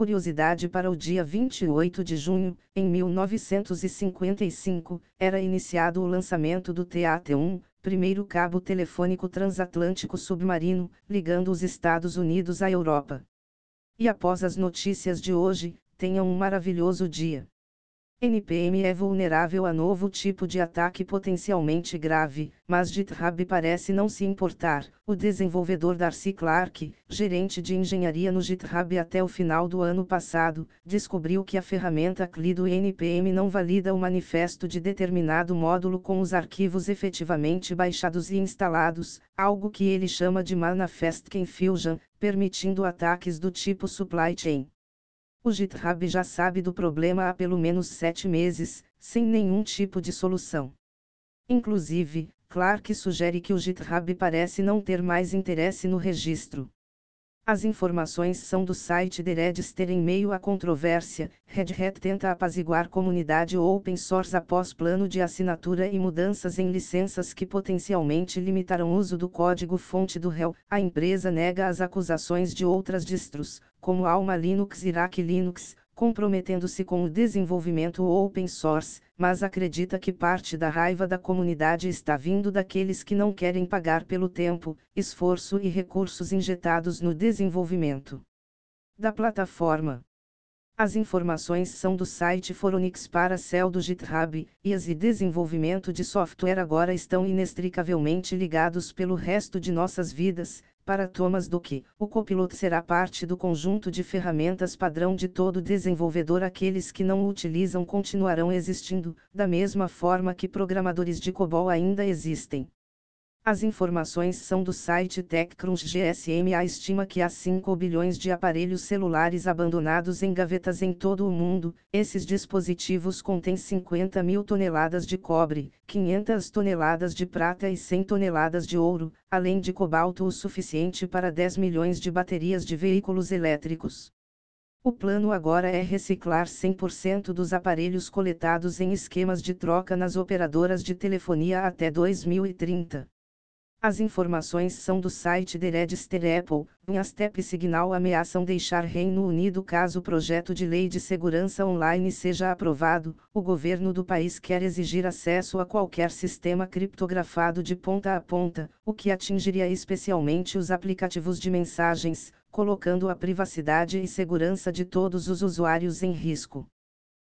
Curiosidade para o dia 28 de junho, em 1955, era iniciado o lançamento do TAT-1, primeiro cabo telefônico transatlântico submarino, ligando os Estados Unidos à Europa. E após as notícias de hoje, tenham um maravilhoso dia. NPM é vulnerável a novo tipo de ataque potencialmente grave, mas GitHub parece não se importar. O desenvolvedor Darcy Clark, gerente de engenharia no GitHub até o final do ano passado, descobriu que a ferramenta CLI do NPM não valida o manifesto de determinado módulo com os arquivos efetivamente baixados e instalados, algo que ele chama de Manifest Confusion, permitindo ataques do tipo supply chain. O GitHub já sabe do problema há pelo menos sete meses, sem nenhum tipo de solução. Inclusive, Clark sugere que o GitHub parece não ter mais interesse no registro. As informações são do site The Register em meio à controvérsia. Red Hat tenta apaziguar comunidade open source após plano de assinatura e mudanças em licenças que potencialmente limitarão o uso do código-fonte do réu. A empresa nega as acusações de outras distros, como Alma Linux e Iraque Linux, comprometendo-se com o desenvolvimento open source, mas acredita que parte da raiva da comunidade está vindo daqueles que não querem pagar pelo tempo, esforço e recursos injetados no desenvolvimento da plataforma. As informações são do site Foronix para Cell do GitHub, e as e desenvolvimento de software agora estão inextricavelmente ligados pelo resto de nossas vidas, para Thomas Duque, o copiloto será parte do conjunto de ferramentas padrão de todo desenvolvedor. Aqueles que não o utilizam continuarão existindo, da mesma forma que programadores de COBOL ainda existem. As informações são do site TechCrunch GSM. A estima que há 5 bilhões de aparelhos celulares abandonados em gavetas em todo o mundo. Esses dispositivos contêm 50 mil toneladas de cobre, 500 toneladas de prata e 100 toneladas de ouro, além de cobalto o suficiente para 10 milhões de baterias de veículos elétricos. O plano agora é reciclar 100% dos aparelhos coletados em esquemas de troca nas operadoras de telefonia até 2030. As informações são do site The Register Apple. Step e Signal ameaçam deixar Reino Unido caso o projeto de lei de segurança online seja aprovado. O governo do país quer exigir acesso a qualquer sistema criptografado de ponta a ponta, o que atingiria especialmente os aplicativos de mensagens, colocando a privacidade e segurança de todos os usuários em risco.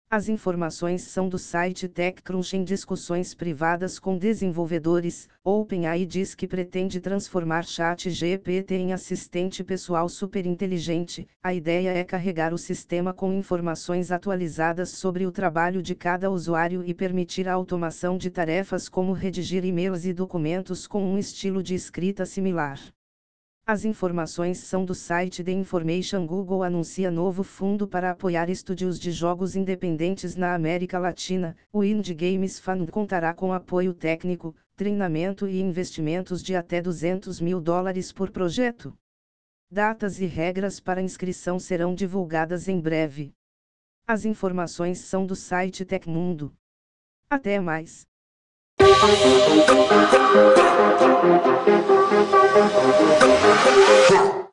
As informações são do site TechCrunch em discussões privadas com desenvolvedores. OpenAI diz que pretende transformar ChatGPT em assistente pessoal superinteligente. A ideia é carregar o sistema com informações atualizadas sobre o trabalho de cada usuário e permitir a automação de tarefas como redigir e-mails e documentos com um estilo de escrita similar. As informações são do site The Information Google anuncia novo fundo para apoiar estúdios de jogos independentes na América Latina. O Indie Games Fund contará com apoio técnico, treinamento e investimentos de até 200 mil dólares por projeto. Datas e regras para inscrição serão divulgadas em breve. As informações são do site Tecmundo. Até mais. Yeah.